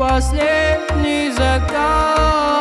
последний закат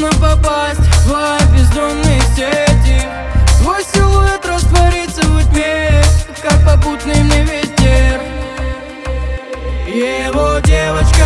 бездумно попасть в лай бездонной сети. Твой силуэт растворится в тьме, как попутный мне ветер. Его девочка